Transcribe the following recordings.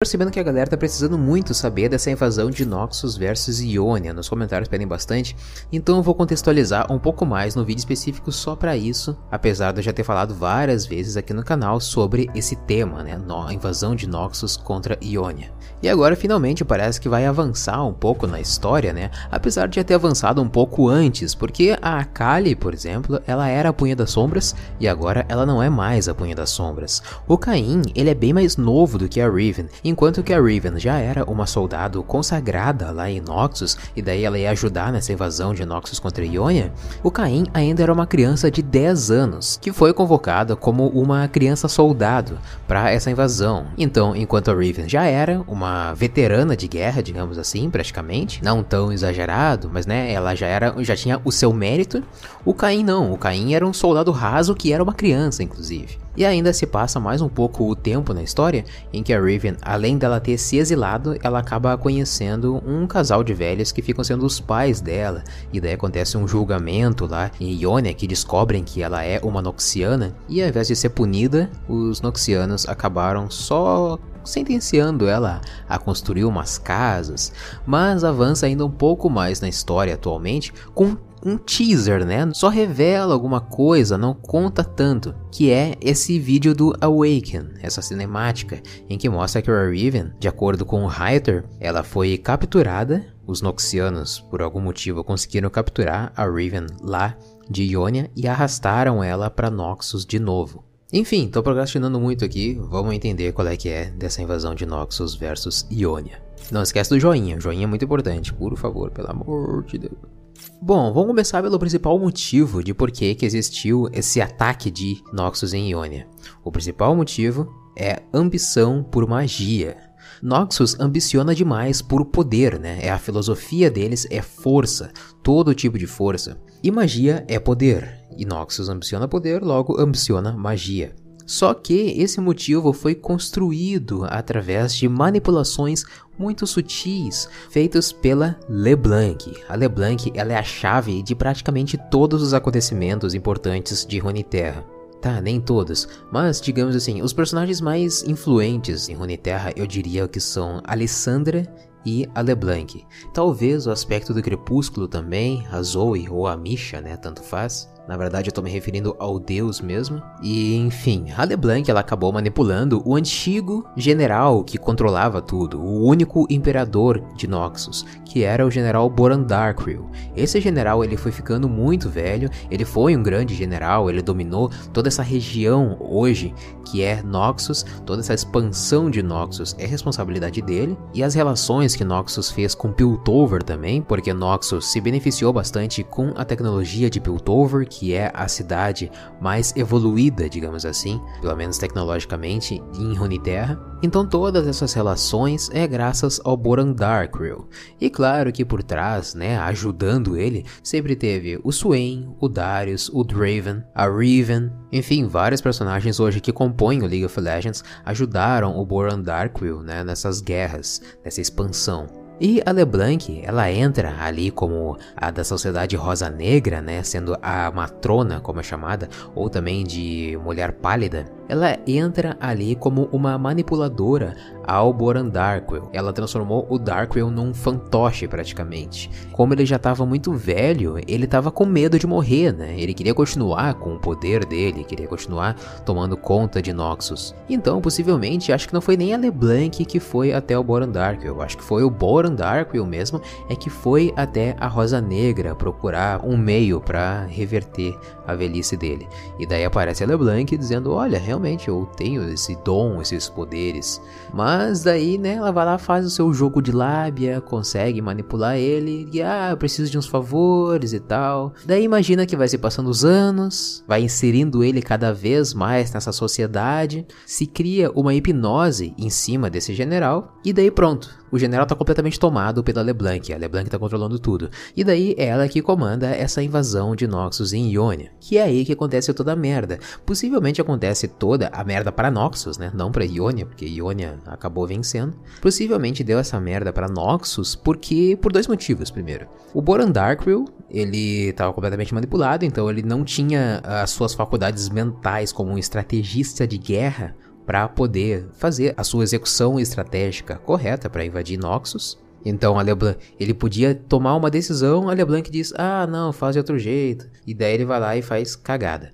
percebendo que a galera tá precisando muito saber dessa invasão de Noxus versus Ionia, nos comentários pedem bastante, então eu vou contextualizar um pouco mais no vídeo específico só para isso, apesar de eu já ter falado várias vezes aqui no canal sobre esse tema, né, a invasão de Noxus contra Ionia. E agora finalmente parece que vai avançar um pouco na história, né, apesar de já ter avançado um pouco antes, porque a Akali, por exemplo, ela era a Punha das Sombras e agora ela não é mais a Punha das Sombras. O Caim, ele é bem mais novo do que a Riven, Enquanto que a Riven já era uma soldado consagrada lá em Noxus, e daí ela ia ajudar nessa invasão de Noxus contra Ionia, o Caim ainda era uma criança de 10 anos, que foi convocada como uma criança soldado para essa invasão. Então, enquanto a Riven já era uma veterana de guerra, digamos assim, praticamente, não tão exagerado, mas né, ela já era, já tinha o seu mérito, o Caim não, o Caim era um soldado raso que era uma criança, inclusive. E ainda se passa mais um pouco o tempo na história em que a Riven, além dela ter se exilado, ela acaba conhecendo um casal de velhos que ficam sendo os pais dela. E daí acontece um julgamento lá em Ionia que descobrem que ela é uma Noxiana. E ao invés de ser punida, os Noxianos acabaram só sentenciando ela a construir umas casas, mas avança ainda um pouco mais na história atualmente com um teaser, né? Só revela alguma coisa, não conta tanto, que é esse vídeo do Awaken, essa cinemática, em que mostra que a Riven, de acordo com o Hyter, ela foi capturada, os Noxianos, por algum motivo, conseguiram capturar a Riven lá de Ionia e arrastaram ela para Noxus de novo. Enfim, tô procrastinando muito aqui, vamos entender qual é que é dessa invasão de Noxus versus Ionia. Não esquece do joinha, joinha é muito importante, por favor, pelo amor de Deus. Bom, vamos começar pelo principal motivo de por que, existiu esse ataque de Noxus em Ionia. O principal motivo é ambição por magia. Noxus ambiciona demais por poder, né? É a filosofia deles é força, todo tipo de força. E magia é poder. E Noxus ambiciona poder, logo ambiciona magia. Só que esse motivo foi construído através de manipulações muito sutis feitas pela LeBlanc. A LeBlanc ela é a chave de praticamente todos os acontecimentos importantes de Runeterra. Tá, nem todos, mas digamos assim, os personagens mais influentes em Runeterra eu diria que são Alessandra e a LeBlanc. Talvez o aspecto do Crepúsculo também, a Zoe ou a Misha, né, tanto faz. Na verdade, eu tô me referindo ao deus mesmo. E, enfim, a LeBlanc ela acabou manipulando o antigo general que controlava tudo, o único imperador de Noxus, que era o general Boran Darkrill. Esse general ele foi ficando muito velho, ele foi um grande general, ele dominou toda essa região hoje que é Noxus, toda essa expansão de Noxus é responsabilidade dele, e as relações que Noxus fez com Piltover também, porque Noxus se beneficiou bastante com a tecnologia de Piltover, que é a cidade mais evoluída, digamos assim, pelo menos tecnologicamente, em Runeterra. Então todas essas relações é graças ao Boran Darkrill. E claro que por trás, né, ajudando ele, sempre teve o Swain, o Darius, o Draven, a Riven, enfim, vários personagens hoje que compõem o League of Legends ajudaram o Boran Darkrill, né, nessas guerras, nessa expansão. E a LeBlanc, ela entra ali como a da Sociedade Rosa Negra, né, sendo a matrona, como é chamada, ou também de Mulher Pálida. Ela entra ali como uma manipuladora ao Boran Darkwill. Ela transformou o Darkwill num fantoche praticamente. Como ele já estava muito velho, ele estava com medo de morrer, né? Ele queria continuar com o poder dele, queria continuar tomando conta de Noxus. Então, possivelmente, acho que não foi nem a LeBlanc que foi até o Boran Darkwill. Acho que foi o Boran Darkwill mesmo é que foi até a Rosa Negra procurar um meio para reverter a velhice dele. E daí aparece a LeBlanc dizendo: "Olha, realmente eu tenho esse dom, esses poderes". Mas daí, né, ela vai lá, faz o seu jogo de lábia, consegue manipular ele, e ah, eu preciso de uns favores e tal. Daí imagina que vai se passando os anos, vai inserindo ele cada vez mais nessa sociedade, se cria uma hipnose em cima desse general, e daí pronto o general tá completamente tomado pela LeBlanc, a LeBlanc tá controlando tudo. E daí ela que comanda essa invasão de Noxus em Ionia, que é aí que acontece toda a merda. Possivelmente acontece toda a merda para Noxus, né? Não para Ionia, porque Ionia acabou vencendo. Possivelmente deu essa merda para Noxus porque por dois motivos. Primeiro, o Boran Darkrill, ele estava completamente manipulado, então ele não tinha as suas faculdades mentais como um estrategista de guerra para poder fazer a sua execução estratégica correta para invadir Noxus. Então a LeBlanc, ele podia tomar uma decisão, a LeBlanc diz: "Ah, não, faz de outro jeito". E daí ele vai lá e faz cagada.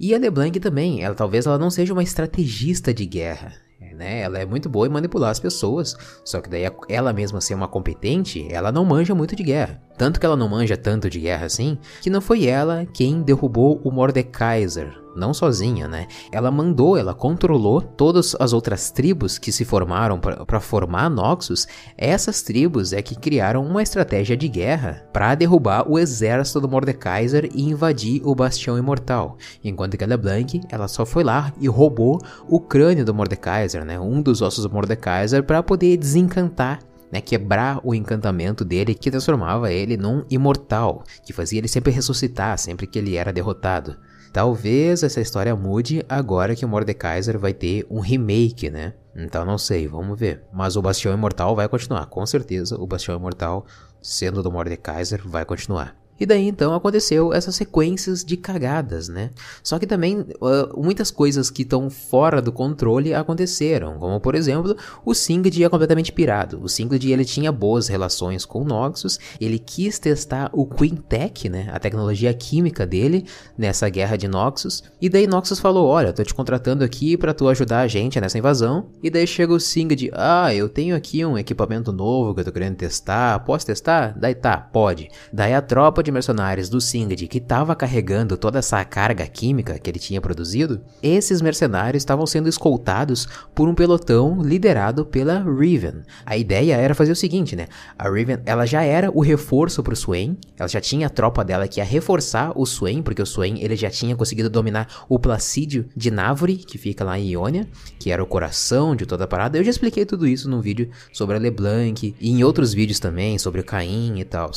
E a LeBlanc também, ela talvez ela não seja uma estrategista de guerra, né? Ela é muito boa em manipular as pessoas, só que daí ela mesma ser uma competente, ela não manja muito de guerra. Tanto que ela não manja tanto de guerra assim, que não foi ela quem derrubou o Mordekaiser, não sozinha, né? Ela mandou, ela controlou todas as outras tribos que se formaram para formar Noxus. Essas tribos é que criaram uma estratégia de guerra para derrubar o exército do Mordekaiser e invadir o Bastião Imortal. Enquanto que a LeBlanc, ela só foi lá e roubou o crânio do Mordekaiser, né? Um dos ossos do Mordekaiser para poder desencantar né, quebrar o encantamento dele que transformava ele num imortal, que fazia ele sempre ressuscitar sempre que ele era derrotado. Talvez essa história mude agora que o Mordekaiser vai ter um remake, né? Então não sei, vamos ver. Mas o Bastião Imortal vai continuar, com certeza o Bastião Imortal, sendo do Mordekaiser, vai continuar. E daí então aconteceu essas sequências de cagadas, né? Só que também uh, muitas coisas que estão fora do controle aconteceram, como por exemplo, o Singed é completamente pirado. O Singed ele tinha boas relações com o Noxus, ele quis testar o Quintech, né, a tecnologia química dele nessa guerra de Noxus, e daí Noxus falou: "Olha, tô te contratando aqui para tu ajudar a gente nessa invasão". E daí chega o Singed: "Ah, eu tenho aqui um equipamento novo que eu tô querendo testar. Posso testar?". Daí tá, pode. Daí a tropa mercenários do Singed que estava carregando toda essa carga química que ele tinha produzido, esses mercenários estavam sendo escoltados por um pelotão liderado pela Riven. A ideia era fazer o seguinte, né? A Riven, ela já era o reforço para o Swain, ela já tinha a tropa dela que ia reforçar o Swain, porque o Swain ele já tinha conseguido dominar o Placídio de Návore, que fica lá em Ionia, que era o coração de toda a parada. Eu já expliquei tudo isso num vídeo sobre a LeBlanc e em outros vídeos também sobre o Caim e tal.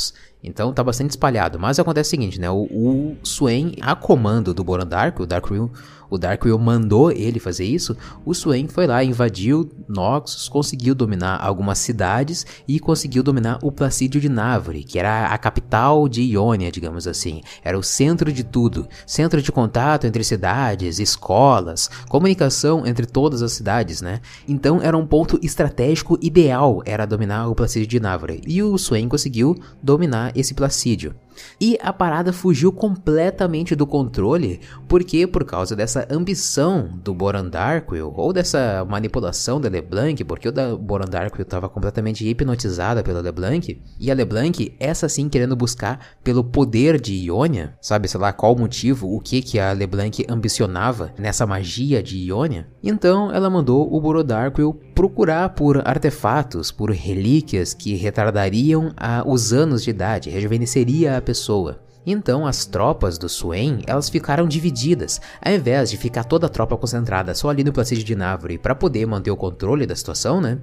Então tá bastante espalhado. Mas acontece o seguinte, né? O, o Swain, a comando do Boran Dark, o Darkwill o Darkwill mandou ele fazer isso, o Swain foi lá, invadiu Noxus, conseguiu dominar algumas cidades e conseguiu dominar o Placídio de Návore, que era a capital de Ionia, digamos assim. Era o centro de tudo, centro de contato entre cidades, escolas, comunicação entre todas as cidades, né? Então era um ponto estratégico ideal, era dominar o Placídio de Návore. E o Swain conseguiu dominar esse Placídio. E a parada fugiu completamente do controle, porque por causa dessa ambição do Boran Darkwill, ou dessa manipulação da LeBlanc, porque o da Boran Darkwill estava completamente hipnotizada pela LeBlanc, e a LeBlanc, essa sim querendo buscar pelo poder de Ionia, sabe, sei lá, qual motivo, o que que a LeBlanc ambicionava nessa magia de Ionia, então ela mandou o Boran Darkwill procurar por artefatos, por relíquias que retardariam a, os anos de idade, rejuvenesceria a pessoa. Então as tropas do Swain, elas ficaram divididas, ao invés de ficar toda a tropa concentrada só ali no Placide de Návore para poder manter o controle da situação, né?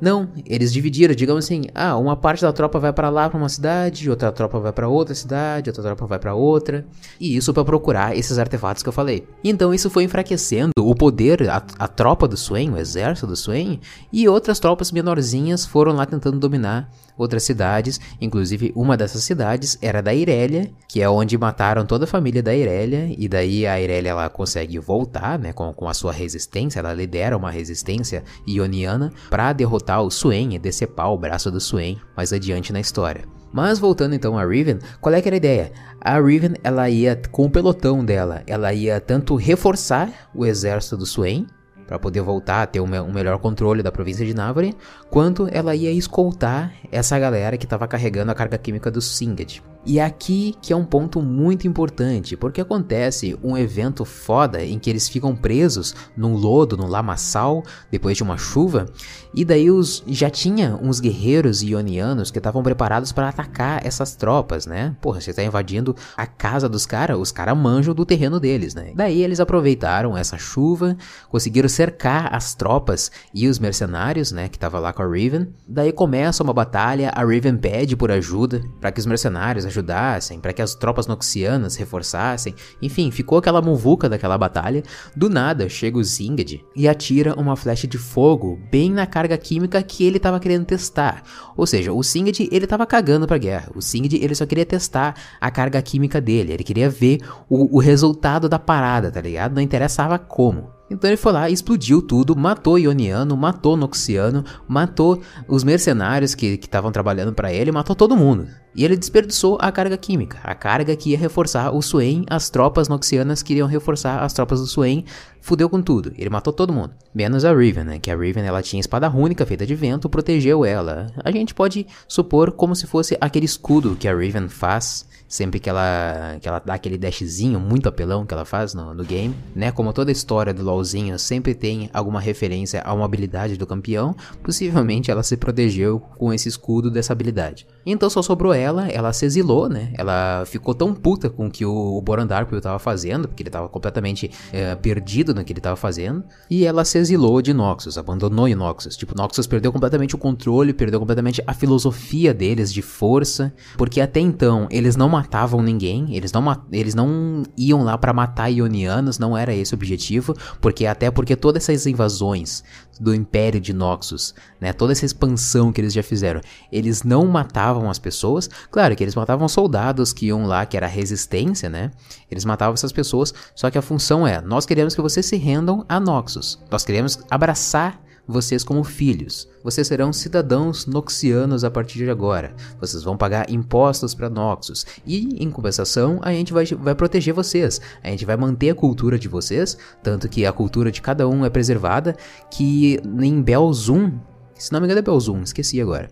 Não, eles dividiram, digamos assim, ah, uma parte da tropa vai para lá para uma cidade, outra tropa vai para outra cidade, outra tropa vai para outra, e isso para procurar esses artefatos que eu falei. Então isso foi enfraquecendo o poder, a, a tropa do Swain, o exército do Swain, e outras tropas menorzinhas foram lá tentando dominar outras cidades, inclusive uma dessas cidades era da Irelia, que é onde mataram toda a família da Irelia, e daí a Irelia ela consegue voltar, né, com, com a sua resistência, ela lidera uma resistência ioniana para derrotar o Swain e decepar o braço do Swain mais adiante na história. Mas voltando então a Riven, qual é que era a ideia? A Riven, ela ia com o pelotão dela, ela ia tanto reforçar o exército do Swain, para poder voltar a ter um, um, melhor controle da província de Návore, quanto ela ia escoltar essa galera que estava carregando a carga química do Singed. E é aqui que é um ponto muito importante, porque acontece um evento foda em que eles ficam presos num lodo, num lamaçal, depois de uma chuva, e daí os já tinha uns guerreiros ionianos que estavam preparados para atacar essas tropas, né? Porra, você tá invadindo a casa dos caras, os caras manjam do terreno deles, né? Daí eles aproveitaram essa chuva, conseguiram cercar as tropas e os mercenários, né, que tava lá com a Riven. Daí começa uma batalha, a Riven pede por ajuda para que os mercenários ajudassem, para que as tropas noxianas reforçassem. Enfim, ficou aquela muvuca daquela batalha. Do nada chega o Zinged e atira uma flecha de fogo bem na carga química que ele estava querendo testar. Ou seja, o Zinged ele tava cagando pra guerra. O Zinged ele só queria testar a carga química dele, ele queria ver o, o resultado da parada, tá ligado? Não interessava como. Então ele foi lá, explodiu tudo, matou Ioniano, matou Noxiano, matou os mercenários que estavam trabalhando para ele, matou todo mundo. E ele desperdiçou a carga química, a carga que ia reforçar o Swain, as tropas noxianas queriam reforçar as tropas do Swain, fudeu com tudo. Ele matou todo mundo, menos a Riven, né? Que a Riven ela tinha espada rúnica feita de vento, protegeu ela. A gente pode supor como se fosse aquele escudo que a Riven faz sempre que ela, que ela dá aquele dashzinho muito apelão que ela faz no, no game, né? Como toda história do LoLzinho sempre tem alguma referência a uma habilidade do campeão, possivelmente ela se protegeu com esse escudo dessa habilidade. Então só sobrou ela, ela se exilou, né? Ela ficou tão puta com o que o Boran Darkwill tava fazendo, porque ele tava completamente é, perdido no que ele tava fazendo, e ela se exilou de Noxus, abandonou Noxus. Tipo, Noxus perdeu completamente o controle, perdeu completamente a filosofia deles de força, porque até então eles não matavam ninguém, eles não, eles não iam lá para matar Ionianos, não era esse o objetivo, porque até porque todas essas invasões do Império de Noxus, né, toda essa expansão que eles já fizeram, eles não matavam as pessoas, claro que eles matavam soldados que iam lá, que era resistência, né, eles matavam essas pessoas, só que a função é, nós queremos que vocês se rendam a Noxus, nós queremos abraçar vocês como filhos. Vocês serão cidadãos noxianos a partir de agora. Vocês vão pagar impostos para Noxus. E, em compensação, a gente vai, vai proteger vocês. A gente vai manter a cultura de vocês, tanto que a cultura de cada um é preservada, que em Belzum, se não me engano é Belzum, esqueci agora.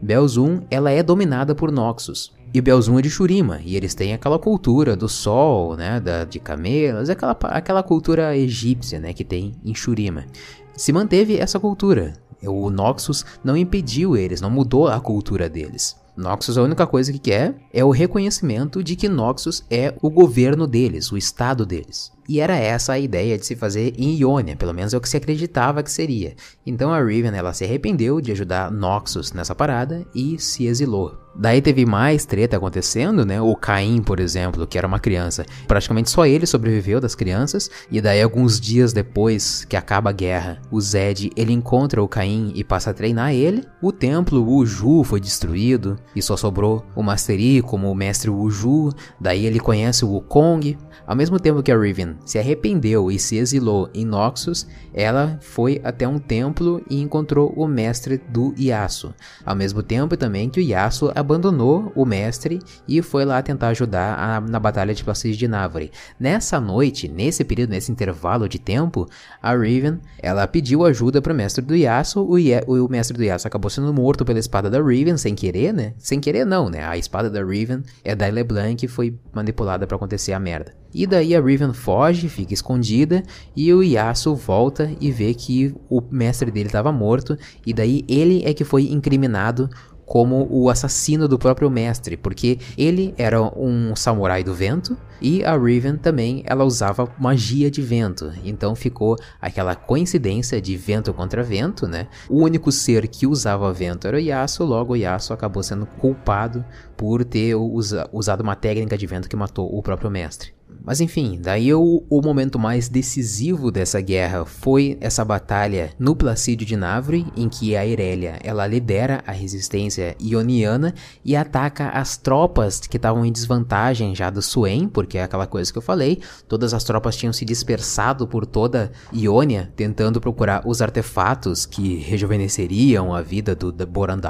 Belzum, ela é dominada por Noxus. E Belzum é de Shurima, e eles têm aquela cultura do sol, né, da, de camelas, aquela, aquela cultura egípcia, né, que tem em Shurima se manteve essa cultura. O Noxus não impediu eles, não mudou a cultura deles. Noxus a única coisa que quer é o reconhecimento de que Noxus é o governo deles, o estado deles. E era essa a ideia de se fazer em Ionia, pelo menos é o que se acreditava que seria. Então a Riven ela se arrependeu de ajudar Noxus nessa parada e se exilou. Daí teve mais treta acontecendo, né? O Caim, por exemplo, que era uma criança, praticamente só ele sobreviveu das crianças. E daí alguns dias depois que acaba a guerra, o Zed ele encontra o Caim e passa a treinar ele. O templo Uju foi destruído e só sobrou o Master Yi como o mestre Uju. Daí ele conhece o Wukong. Ao mesmo tempo que a Riven se arrependeu e se exilou em Noxus, ela foi até um templo e encontrou o mestre do Yasuo. Ao mesmo tempo também que o Yasuo abandonou o mestre e foi lá tentar ajudar a, na batalha de Placis de Navori. Nessa noite, nesse período, nesse intervalo de tempo, a Riven, ela pediu ajuda para o mestre do Yasuo, o, Ye o mestre do Yasuo acabou sendo morto pela espada da Riven, sem querer, né? Sem querer não, né? A espada da Riven é da LeBlanc e foi manipulada para acontecer a merda. E daí a Riven foge, fica escondida e o Yasuo volta e vê que o mestre dele estava morto e daí ele é que foi incriminado como o assassino do próprio mestre, porque ele era um samurai do vento e a Riven também ela usava magia de vento. Então ficou aquela coincidência de vento contra vento, né? O único ser que usava vento era o Yasuo, logo o Yasuo acabou sendo culpado por ter usa usado uma técnica de vento que matou o próprio mestre. Mas enfim, daí o, o, momento mais decisivo dessa guerra foi essa batalha no Placídio de Navre, em que a Irelia ela lidera a resistência ioniana e ataca as tropas que estavam em desvantagem já do Suen, porque é aquela coisa que eu falei, todas as tropas tinham se dispersado por toda Ionia, tentando procurar os artefatos que rejuvenesceriam a vida do, Boran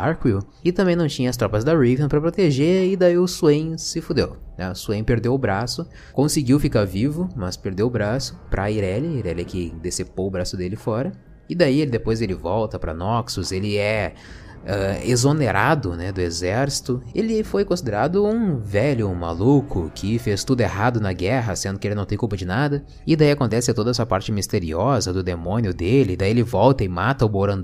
e também não tinha as tropas da Riven para proteger, e daí o Suen se fudeu. Swain perdeu o braço, conseguiu ficar vivo, mas perdeu o braço pra Irelia, Irelia que decepou o braço dele fora. E daí ele, depois ele volta para Noxus, ele é uh, exonerado né, do exército. Ele foi considerado um velho um maluco que fez tudo errado na guerra, sendo que ele não tem culpa de nada. E daí acontece toda essa parte misteriosa do demônio dele. Daí ele volta e mata o Boran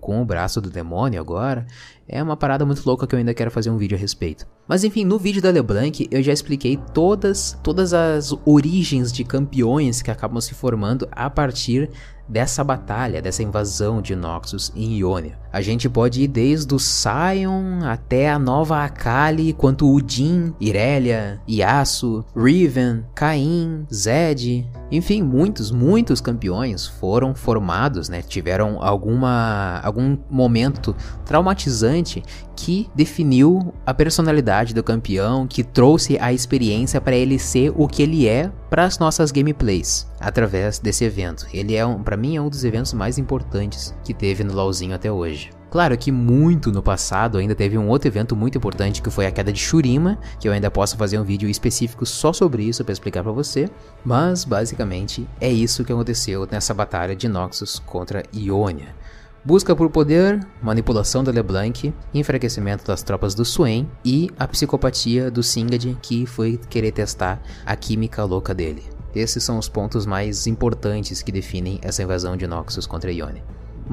com o braço do demônio agora. É uma parada muito louca que eu ainda quero fazer um vídeo a respeito. Mas enfim, no vídeo da LeBlanc eu já expliquei todas, todas as origens de campeões que acabam se formando a partir dessa batalha, dessa invasão de Noxus em Ionia. A gente pode ir desde o Sion até a nova Akali, quanto Udin, Irelia, Yasuo, Riven, Caim, Zed, enfim, muitos, muitos campeões foram formados, né? Tiveram alguma algum momento traumatizante que definiu a personalidade do campeão, que trouxe a experiência para ele ser o que ele é para as nossas gameplays através desse evento. Ele é um, para mim é um dos eventos mais importantes que teve no LoLzinho até hoje. Claro que muito no passado ainda teve um outro evento muito importante que foi a queda de Shurima, que eu ainda posso fazer um vídeo específico só sobre isso para explicar para você, mas basicamente é isso que aconteceu nessa batalha de Noxus contra Ionia. Busca por poder, manipulação da LeBlanc, enfraquecimento das tropas do Swain e a psicopatia do Singed que foi querer testar a química louca dele. Esses são os pontos mais importantes que definem essa invasão de Noxus contra Ionia.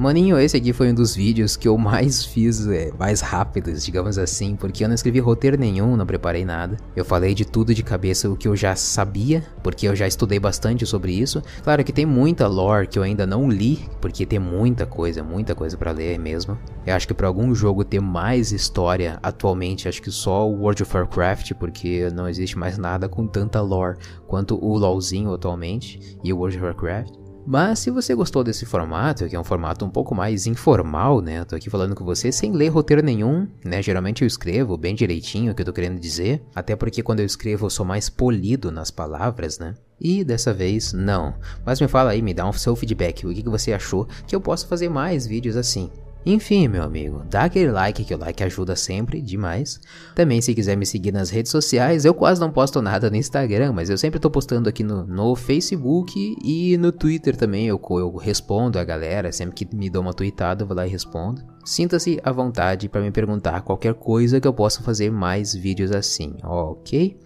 Maninho, esse aqui foi um dos vídeos que eu mais fiz, é, mais rápidos, digamos assim, porque eu não escrevi roteiro nenhum, não preparei nada. Eu falei de tudo de cabeça o que eu já sabia, porque eu já estudei bastante sobre isso. Claro que tem muita lore que eu ainda não li, porque tem muita coisa, muita coisa para ler mesmo. Eu acho que para algum jogo ter mais história atualmente, acho que só o World of Warcraft, porque não existe mais nada com tanta lore quanto o LoLzinho atualmente e o World of Warcraft. Mas se você gostou desse formato, que é um formato um pouco mais informal, né? Tô aqui falando com você sem ler roteiro nenhum, né? Geralmente eu escrevo bem direitinho o que eu tô querendo dizer, até porque quando eu escrevo eu sou mais polido nas palavras, né? E dessa vez não. Mas me fala aí, me dá um seu feedback, o que, que você achou que eu posso fazer mais vídeos assim. Enfim, meu amigo, dá aquele like que o like ajuda sempre demais. Também se quiser me seguir nas redes sociais, eu quase não posto nada no Instagram, mas eu sempre tô postando aqui no, no Facebook e no Twitter também. Eu, eu respondo a galera, sempre que me dou uma tweetada eu vou lá e respondo. Sinta-se à vontade para me perguntar qualquer coisa que eu possa fazer mais vídeos assim, ok?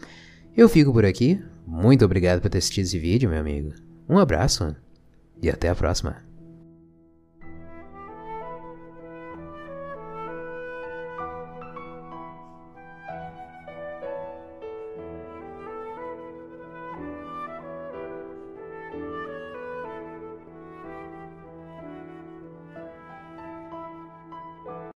Eu fico por aqui. Muito obrigado por ter assistido esse vídeo, meu amigo. Um abraço e até a próxima.